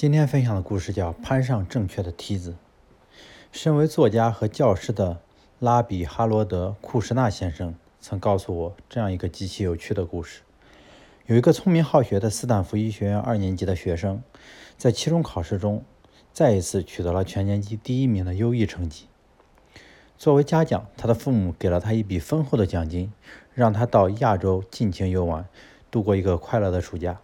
今天分享的故事叫《攀上正确的梯子》。身为作家和教师的拉比哈罗德·库什纳先生曾告诉我这样一个极其有趣的故事：有一个聪明好学的斯坦福医学院二年级的学生，在期中考试中再一次取得了全年级第一名的优异成绩。作为嘉奖，他的父母给了他一笔丰厚的奖金，让他到亚洲尽情游玩，度过一个快乐的暑假。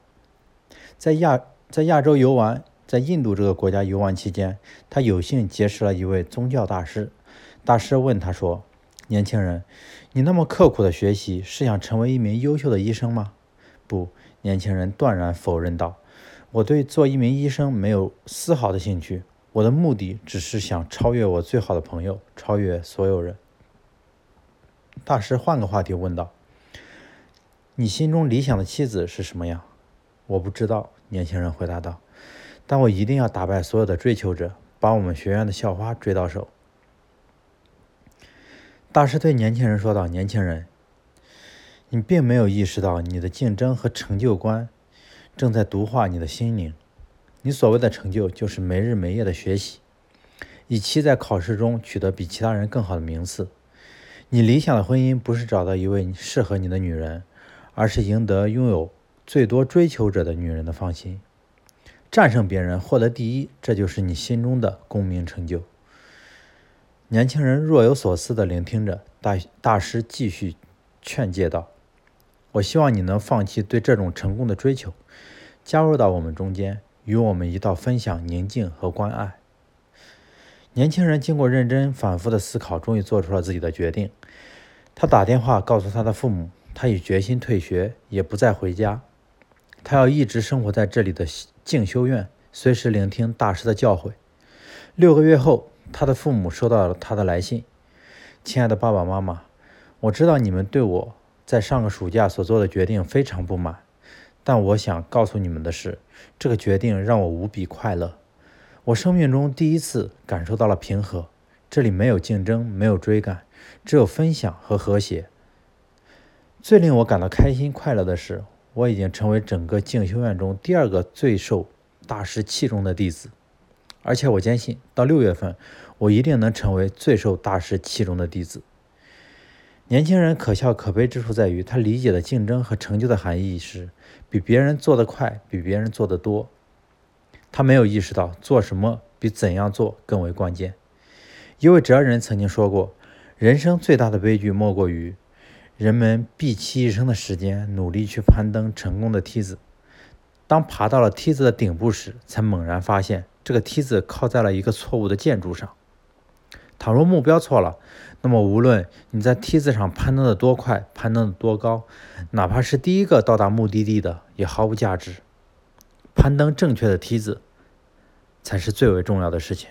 在亚在亚洲游玩，在印度这个国家游玩期间，他有幸结识了一位宗教大师。大师问他说：“年轻人，你那么刻苦的学习，是想成为一名优秀的医生吗？”“不。”年轻人断然否认道，“我对做一名医生没有丝毫的兴趣。我的目的只是想超越我最好的朋友，超越所有人。”大师换个话题问道：“你心中理想的妻子是什么样？”“我不知道。”年轻人回答道：“但我一定要打败所有的追求者，把我们学院的校花追到手。”大师对年轻人说道：“年轻人，你并没有意识到你的竞争和成就观正在毒化你的心灵。你所谓的成就，就是没日没夜的学习，以期在考试中取得比其他人更好的名次。你理想的婚姻不是找到一位适合你的女人，而是赢得拥有。”最多追求者的女人的芳心，战胜别人，获得第一，这就是你心中的功名成就。年轻人若有所思地聆听着，大大师继续劝诫道：“我希望你能放弃对这种成功的追求，加入到我们中间，与我们一道分享宁静和关爱。”年轻人经过认真反复的思考，终于做出了自己的决定。他打电话告诉他的父母，他已决心退学，也不再回家。他要一直生活在这里的静修院，随时聆听大师的教诲。六个月后，他的父母收到了他的来信：“亲爱的爸爸妈妈，我知道你们对我在上个暑假所做的决定非常不满，但我想告诉你们的是，这个决定让我无比快乐。我生命中第一次感受到了平和，这里没有竞争，没有追赶，只有分享和和谐。最令我感到开心快乐的是。”我已经成为整个静修院中第二个最受大师器重的弟子，而且我坚信，到六月份，我一定能成为最受大师器重的弟子。年轻人可笑可悲之处在于，他理解的竞争和成就的含义是比别人做得快，比别人做得多。他没有意识到做什么比怎样做更为关键。一位哲人曾经说过：“人生最大的悲剧莫过于……”人们毕其一生的时间，努力去攀登成功的梯子，当爬到了梯子的顶部时，才猛然发现这个梯子靠在了一个错误的建筑上。倘若目标错了，那么无论你在梯子上攀登的多快，攀登的多高，哪怕是第一个到达目的地的，也毫无价值。攀登正确的梯子，才是最为重要的事情。